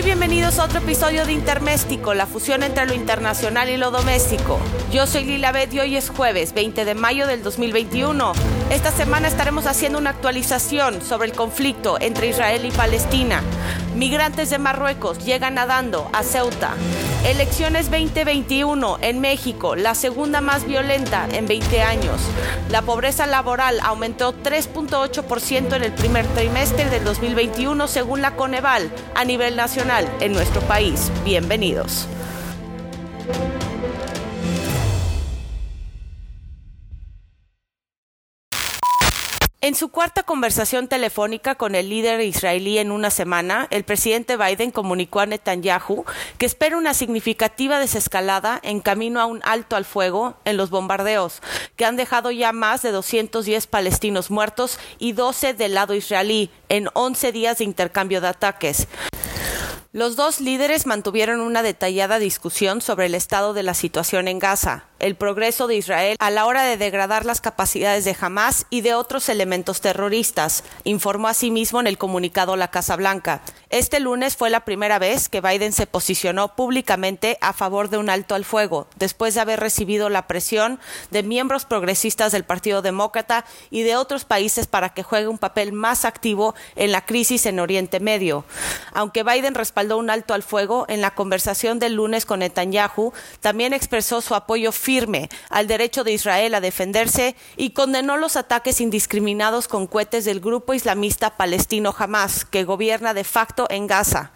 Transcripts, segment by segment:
Muy bienvenidos a otro episodio de Interméstico, la fusión entre lo internacional y lo doméstico. Yo soy Lila Bet y hoy es jueves 20 de mayo del 2021. Esta semana estaremos haciendo una actualización sobre el conflicto entre Israel y Palestina. Migrantes de Marruecos llegan nadando a Ceuta. Elecciones 2021 en México, la segunda más violenta en 20 años. La pobreza laboral aumentó 3.8% en el primer trimestre del 2021 según la Coneval a nivel nacional en nuestro país. Bienvenidos. En su cuarta conversación telefónica con el líder israelí en una semana, el presidente Biden comunicó a Netanyahu que espera una significativa desescalada en camino a un alto al fuego en los bombardeos, que han dejado ya más de 210 palestinos muertos y 12 del lado israelí en 11 días de intercambio de ataques. Los dos líderes mantuvieron una detallada discusión sobre el estado de la situación en Gaza, el progreso de Israel a la hora de degradar las capacidades de Hamas y de otros elementos terroristas, informó asimismo en el comunicado la Casa Blanca. Este lunes fue la primera vez que Biden se posicionó públicamente a favor de un alto al fuego, después de haber recibido la presión de miembros progresistas del Partido Demócrata y de otros países para que juegue un papel más activo en la crisis en Oriente Medio. Aunque Biden respaldó un alto al fuego, en la conversación del lunes con Netanyahu también expresó su apoyo firme al derecho de Israel a defenderse y condenó los ataques indiscriminados con cohetes del grupo islamista palestino Hamas, que gobierna de facto en Gaza.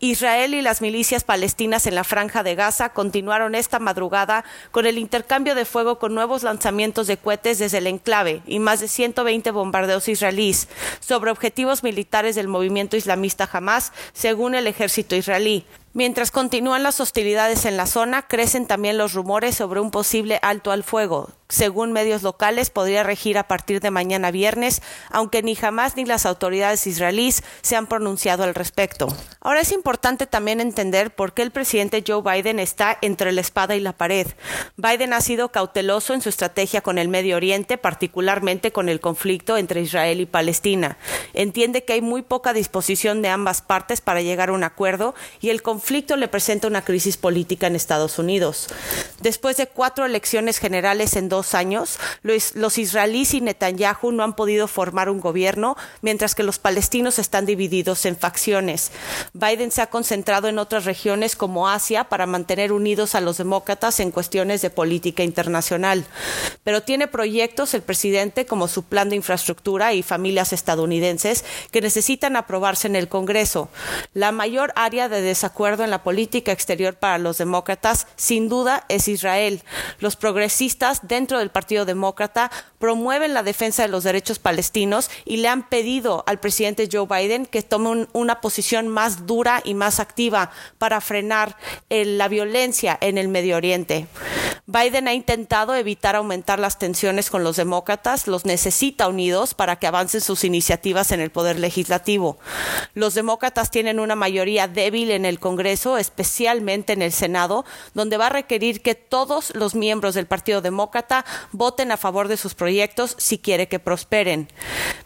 Israel y las milicias palestinas en la franja de Gaza continuaron esta madrugada con el intercambio de fuego con nuevos lanzamientos de cohetes desde el enclave y más de 120 bombardeos israelíes sobre objetivos militares del movimiento islamista Hamas, según el ejército israelí. Mientras continúan las hostilidades en la zona, crecen también los rumores sobre un posible alto al fuego. Según medios locales, podría regir a partir de mañana viernes, aunque ni jamás ni las autoridades israelíes se han pronunciado al respecto. Ahora es importante también entender por qué el presidente Joe Biden está entre la espada y la pared. Biden ha sido cauteloso en su estrategia con el Medio Oriente, particularmente con el conflicto entre Israel y Palestina. Entiende que hay muy poca disposición de ambas partes para llegar a un acuerdo y el conflicto le presenta una crisis política en Estados Unidos. Después de cuatro elecciones generales en dos años, los, los, israelíes y Netanyahu no han podido formar un gobierno, mientras que los palestinos están divididos en facciones. Biden se ha concentrado en otras regiones como Asia para mantener unidos a los demócratas en cuestiones de política internacional. Pero tiene proyectos el presidente como su plan de infraestructura y familias estadounidenses que necesitan aprobarse en el Congreso. La mayor área de desacuerdo en la política exterior para los demócratas, sin duda, es Israel. Los progresistas dentro del Partido Demócrata promueven la defensa de los derechos palestinos y le han pedido al presidente Joe Biden que tome un, una posición más dura y más activa para frenar el, la violencia en el Medio Oriente. Biden ha intentado evitar aumentar las tensiones con los demócratas, los necesita unidos para que avancen sus iniciativas en el poder legislativo. Los demócratas tienen una mayoría débil en el Congreso, especialmente en el Senado, donde va a requerir que todos los miembros del Partido Demócrata voten a favor de sus proyectos si quiere que prosperen.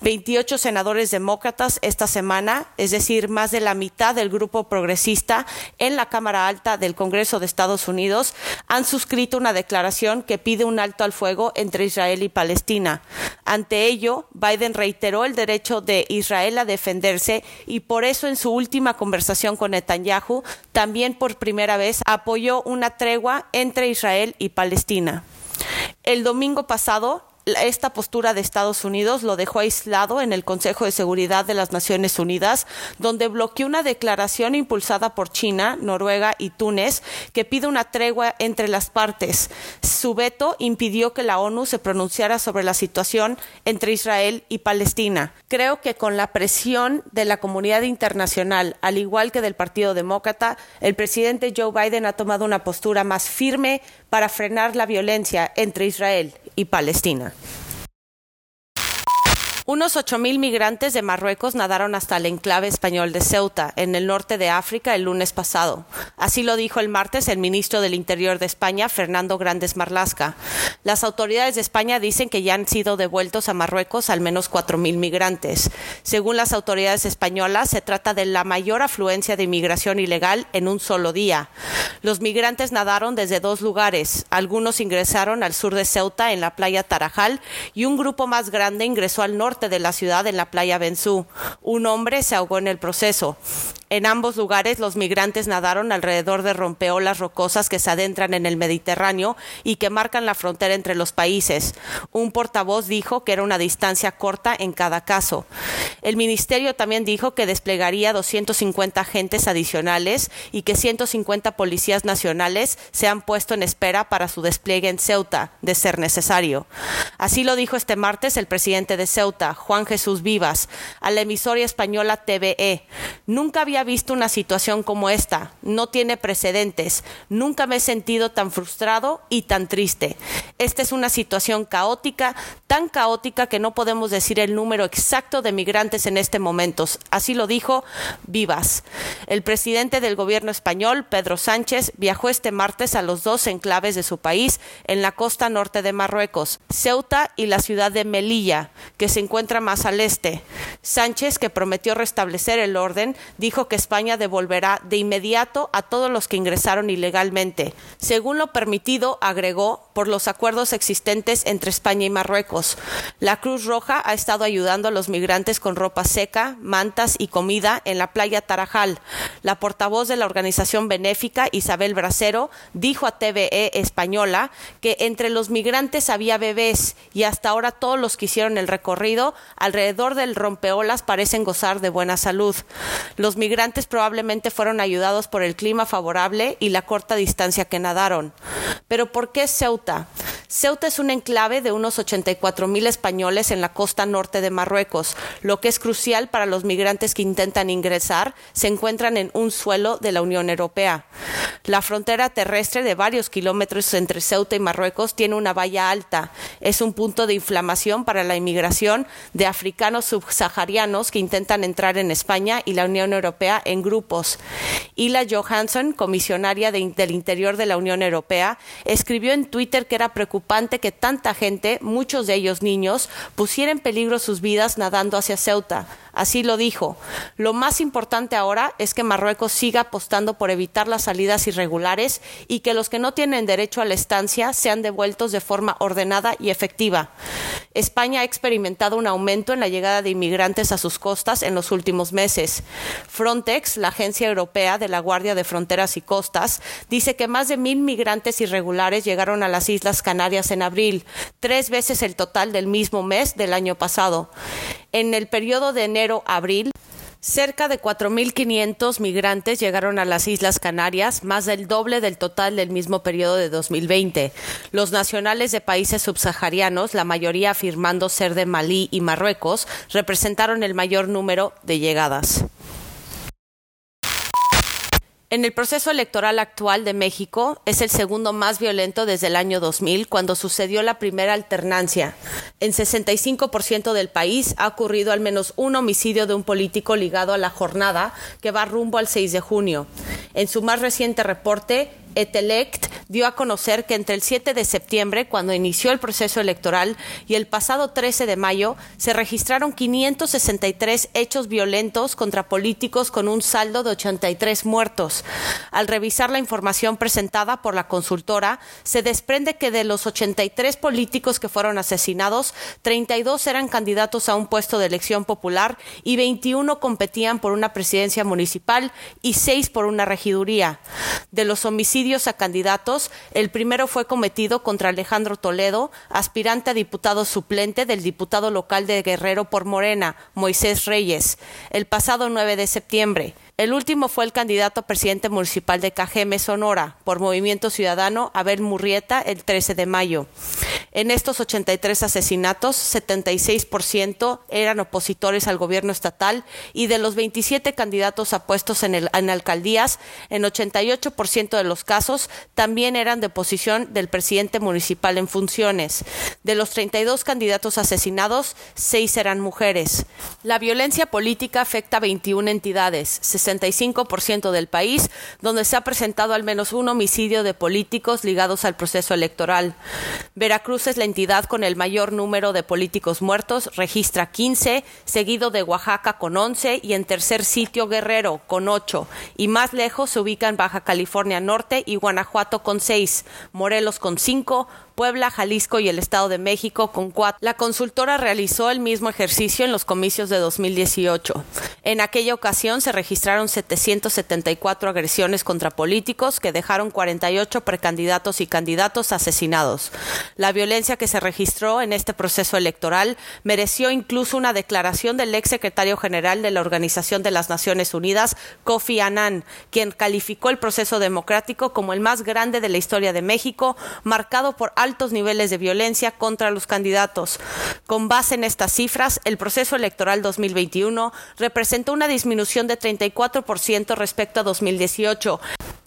28 senadores demócratas esta semana, es decir, más de la mitad del grupo progresista en la Cámara Alta del Congreso de Estados Unidos, han suscrito una declaración que pide un alto al fuego entre Israel y Palestina. Ante ello, Biden reiteró el derecho de Israel a defenderse y por eso en su última conversación con Netanyahu también por primera vez apoyó una tregua entre Israel y Palestina. El domingo pasado, esta postura de Estados Unidos lo dejó aislado en el Consejo de Seguridad de las Naciones Unidas, donde bloqueó una declaración impulsada por China, Noruega y Túnez que pide una tregua entre las partes. Su veto impidió que la ONU se pronunciara sobre la situación entre Israel y Palestina. Creo que con la presión de la comunidad internacional, al igual que del Partido Demócrata, el presidente Joe Biden ha tomado una postura más firme para frenar la violencia entre Israel y Palestina. Unos 8.000 migrantes de Marruecos nadaron hasta el enclave español de Ceuta, en el norte de África, el lunes pasado. Así lo dijo el martes el ministro del Interior de España, Fernando Grandes Marlasca. Las autoridades de España dicen que ya han sido devueltos a Marruecos al menos 4.000 migrantes. Según las autoridades españolas, se trata de la mayor afluencia de inmigración ilegal en un solo día. Los migrantes nadaron desde dos lugares. Algunos ingresaron al sur de Ceuta, en la playa Tarajal, y un grupo más grande ingresó al norte de la ciudad en la playa Benzú. Un hombre se ahogó en el proceso. En ambos lugares los migrantes nadaron alrededor de rompeolas rocosas que se adentran en el Mediterráneo y que marcan la frontera entre los países. Un portavoz dijo que era una distancia corta en cada caso. El ministerio también dijo que desplegaría 250 agentes adicionales y que 150 policías nacionales se han puesto en espera para su despliegue en Ceuta, de ser necesario. Así lo dijo este martes el presidente de Ceuta, Juan Jesús Vivas, a la emisora española TVE. Nunca había visto una situación como esta, no tiene precedentes, nunca me he sentido tan frustrado y tan triste. Esta es una situación caótica, tan caótica que no podemos decir el número exacto de migrantes en este momento. Así lo dijo Vivas. El presidente del gobierno español, Pedro Sánchez, viajó este martes a los dos enclaves de su país en la costa norte de Marruecos, Ceuta y la ciudad de Melilla, que se encuentra más al este. Sánchez, que prometió restablecer el orden, dijo que España devolverá de inmediato a todos los que ingresaron ilegalmente, según lo permitido, agregó, por los acuerdos existentes entre España y Marruecos. La Cruz Roja ha estado ayudando a los migrantes con ropa seca, mantas y comida en la playa Tarajal. La portavoz de la organización benéfica, Isabel Bracero, dijo a TVE Española que entre los migrantes había bebés y hasta ahora todos los que hicieron el recorrido alrededor del rompeolas parecen gozar de buena salud. Los migrantes probablemente fueron ayudados por el clima favorable y la corta distancia que nadaron. Pero ¿por qué Ceuta? Ceuta es un enclave de unos 84 mil españoles en la costa norte de Marruecos. Lo que es crucial para los migrantes que intentan ingresar se encuentran en un suelo de la Unión Europea. La frontera terrestre de varios kilómetros entre Ceuta y Marruecos tiene una valla alta. Es un punto de inflamación para la inmigración de africanos subsaharianos que intentan entrar en España y la Unión Europea en grupos. Ila Johansson, comisionaria de, del Interior de la Unión Europea, escribió en Twitter que era preocupante que tanta gente, muchos de ellos niños, pusiera en peligro sus vidas nadando hacia Ceuta. Así lo dijo. Lo más importante ahora es que Marruecos siga apostando por evitar las salidas irregulares y que los que no tienen derecho a la estancia sean devueltos de forma ordenada y efectiva. España ha experimentado un aumento en la llegada de inmigrantes a sus costas en los últimos meses. Frontex, la agencia europea de la Guardia de Fronteras y Costas, dice que más de mil migrantes irregulares llegaron a las Islas Canarias en abril, tres veces el total del mismo mes del año pasado. En el periodo de enero a abril, Cerca de 4.500 migrantes llegaron a las Islas Canarias, más del doble del total del mismo periodo de 2020. Los nacionales de países subsaharianos, la mayoría afirmando ser de Malí y Marruecos, representaron el mayor número de llegadas. En el proceso electoral actual de México es el segundo más violento desde el año 2000, cuando sucedió la primera alternancia. En 65% del país ha ocurrido al menos un homicidio de un político ligado a la jornada que va rumbo al 6 de junio. En su más reciente reporte, Etelect dio a conocer que entre el 7 de septiembre, cuando inició el proceso electoral, y el pasado 13 de mayo, se registraron 563 hechos violentos contra políticos con un saldo de 83 muertos. Al revisar la información presentada por la consultora, se desprende que de los 83 políticos que fueron asesinados, 32 eran candidatos a un puesto de elección popular y 21 competían por una presidencia municipal y 6 por una regiduría. De los homicidios a candidatos, el primero fue cometido contra Alejandro Toledo, aspirante a diputado suplente del diputado local de Guerrero por Morena, Moisés Reyes, el pasado 9 de septiembre. El último fue el candidato a presidente municipal de Cajeme, Sonora, por Movimiento Ciudadano, Abel Murrieta, el 13 de mayo. En estos 83 asesinatos, 76% eran opositores al gobierno estatal y de los 27 candidatos a puestos en, alcaldías, en 88% de los casos también eran de posición del presidente municipal en funciones. De los 32 candidatos asesinados, 6 eran mujeres. La violencia política afecta a 21 entidades, 65% del país, donde se ha presentado al menos un homicidio de políticos ligados al proceso electoral. Veracruz es la entidad con el mayor número de políticos muertos, registra 15, seguido de Oaxaca con 11 y en tercer sitio Guerrero con 8. Y más lejos se ubican Baja California Norte y Guanajuato con 6, Morelos con 5, Puebla, Jalisco y el Estado de México con cuatro. La consultora realizó el mismo ejercicio en los comicios de 2018. En aquella ocasión se registraron 774 agresiones contra políticos que dejaron 48 precandidatos y candidatos asesinados. La violencia que se registró en este proceso electoral mereció incluso una declaración del ex secretario general de la Organización de las Naciones Unidas, Kofi Annan, quien calificó el proceso democrático como el más grande de la historia de México, marcado por niveles de violencia contra los candidatos. Con base en estas cifras, el proceso electoral 2021 representó una disminución de 34% respecto a 2018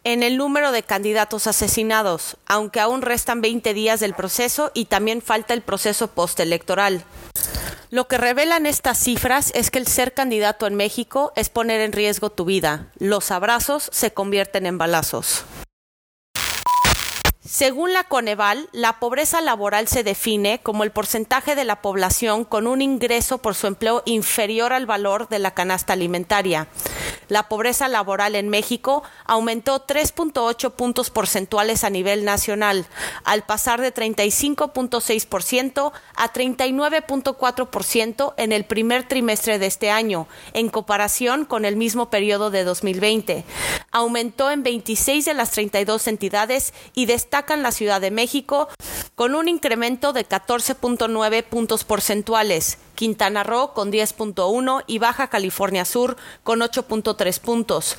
en el número de candidatos asesinados, aunque aún restan 20 días del proceso y también falta el proceso postelectoral. Lo que revelan estas cifras es que el ser candidato en México es poner en riesgo tu vida. Los abrazos se convierten en balazos. Según la Coneval, la pobreza laboral se define como el porcentaje de la población con un ingreso por su empleo inferior al valor de la canasta alimentaria. La pobreza laboral en México aumentó 3.8 puntos porcentuales a nivel nacional, al pasar de 35.6% a 39.4% en el primer trimestre de este año, en comparación con el mismo periodo de 2020. Aumentó en 26 de las 32 entidades y destacan la Ciudad de México con un incremento de 14.9 puntos porcentuales, Quintana Roo con 10.1 y Baja California Sur con 8.3 puntos.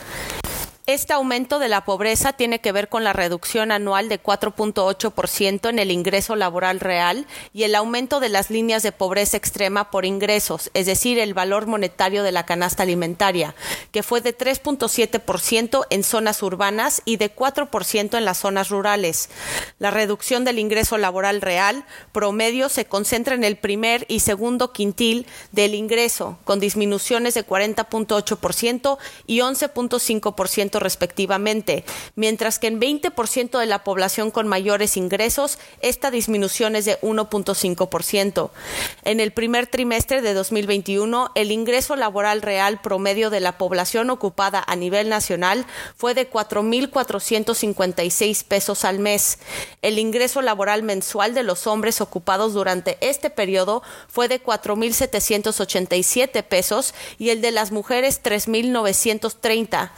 Este aumento de la pobreza tiene que ver con la reducción anual de 4.8% en el ingreso laboral real y el aumento de las líneas de pobreza extrema por ingresos, es decir, el valor monetario de la canasta alimentaria, que fue de 3.7% en zonas urbanas y de 4% en las zonas rurales. La reducción del ingreso laboral real promedio se concentra en el primer y segundo quintil del ingreso, con disminuciones de 40.8% y 11.5% respectivamente, mientras que en 20% de la población con mayores ingresos esta disminución es de 1.5%. En el primer trimestre de 2021, el ingreso laboral real promedio de la población ocupada a nivel nacional fue de 4.456 pesos al mes. El ingreso laboral mensual de los hombres ocupados durante este periodo fue de 4.787 pesos y el de las mujeres 3.930,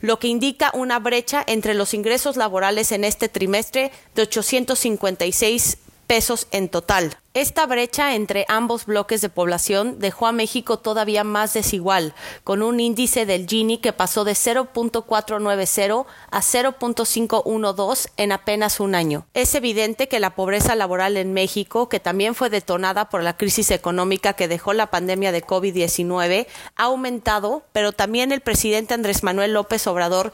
lo que indica una brecha entre los ingresos laborales en este trimestre de 856 pesos en total. Esta brecha entre ambos bloques de población dejó a México todavía más desigual, con un índice del Gini que pasó de 0.490 a 0.512 en apenas un año. Es evidente que la pobreza laboral en México, que también fue detonada por la crisis económica que dejó la pandemia de COVID-19, ha aumentado, pero también el presidente Andrés Manuel López Obrador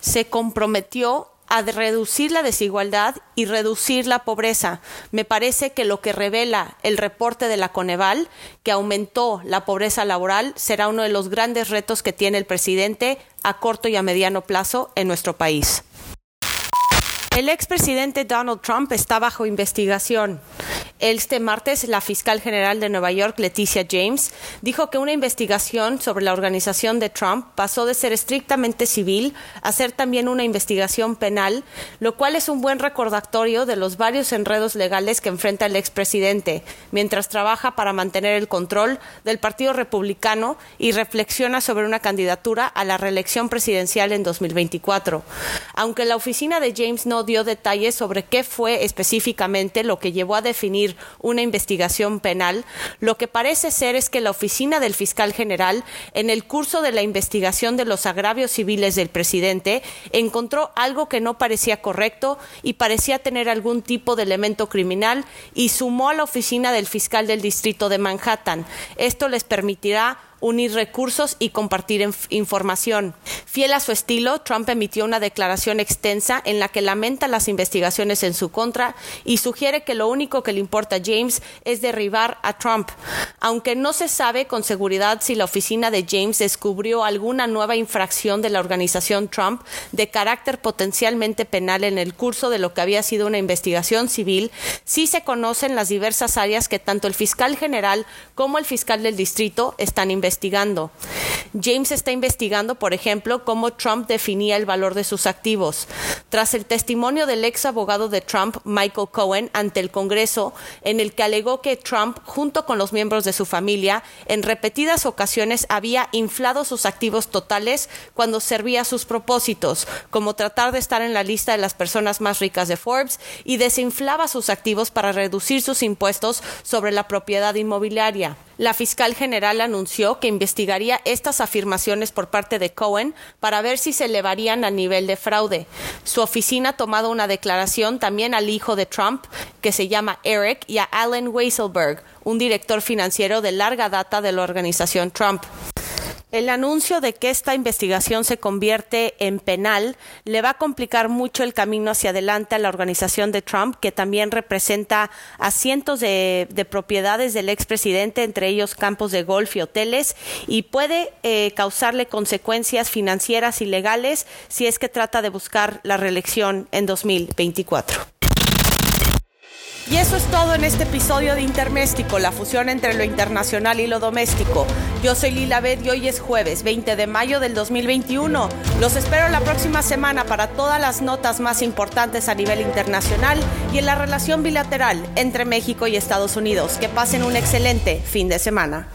se comprometió a reducir la desigualdad y reducir la pobreza. Me parece que lo que revela el reporte de la Coneval, que aumentó la pobreza laboral, será uno de los grandes retos que tiene el presidente a corto y a mediano plazo en nuestro país. El expresidente Donald Trump está bajo investigación. Este martes, la fiscal general de Nueva York, Leticia James, dijo que una investigación sobre la organización de Trump pasó de ser estrictamente civil a ser también una investigación penal, lo cual es un buen recordatorio de los varios enredos legales que enfrenta el expresidente, mientras trabaja para mantener el control del Partido Republicano y reflexiona sobre una candidatura a la reelección presidencial en 2024. Aunque la oficina de James no dio detalles sobre qué fue específicamente lo que llevó a definir una investigación penal, lo que parece ser es que la oficina del fiscal general, en el curso de la investigación de los agravios civiles del presidente, encontró algo que no parecía correcto y parecía tener algún tipo de elemento criminal y sumó a la oficina del fiscal del distrito de Manhattan. Esto les permitirá unir recursos y compartir información. Fiel a su estilo, Trump emitió una declaración extensa en la que lamenta las investigaciones en su contra y sugiere que lo único que le importa a James es derribar a Trump. Aunque no se sabe con seguridad si la oficina de James descubrió alguna nueva infracción de la organización Trump de carácter potencialmente penal en el curso de lo que había sido una investigación civil, sí se conocen las diversas áreas que tanto el fiscal general como el fiscal del distrito están investigando investigando. James está investigando, por ejemplo, cómo Trump definía el valor de sus activos. Tras el testimonio del ex abogado de Trump, Michael Cohen, ante el Congreso, en el que alegó que Trump, junto con los miembros de su familia, en repetidas ocasiones había inflado sus activos totales cuando servía sus propósitos, como tratar de estar en la lista de las personas más ricas de Forbes, y desinflaba sus activos para reducir sus impuestos sobre la propiedad inmobiliaria. La fiscal general anunció que investigaría estas afirmaciones por parte de Cohen para ver si se elevarían a nivel de fraude. Su oficina ha tomado una declaración también al hijo de Trump, que se llama Eric, y a Alan Weisselberg, un director financiero de larga data de la organización Trump. El anuncio de que esta investigación se convierte en penal le va a complicar mucho el camino hacia adelante a la organización de Trump, que también representa a cientos de, propiedades del expresidente, entre ellos campos de golf y hoteles, y puede eh, causarle consecuencias financieras y legales si es que trata de buscar la reelección en 2024. Y eso es todo en este episodio de Interméstico, la fusión entre lo internacional y lo doméstico. Yo soy Lila Bed y hoy es jueves 20 de mayo del 2021. Los espero la próxima semana para todas las notas más importantes a nivel internacional y en la relación bilateral entre México y Estados Unidos. Que pasen un excelente fin de semana.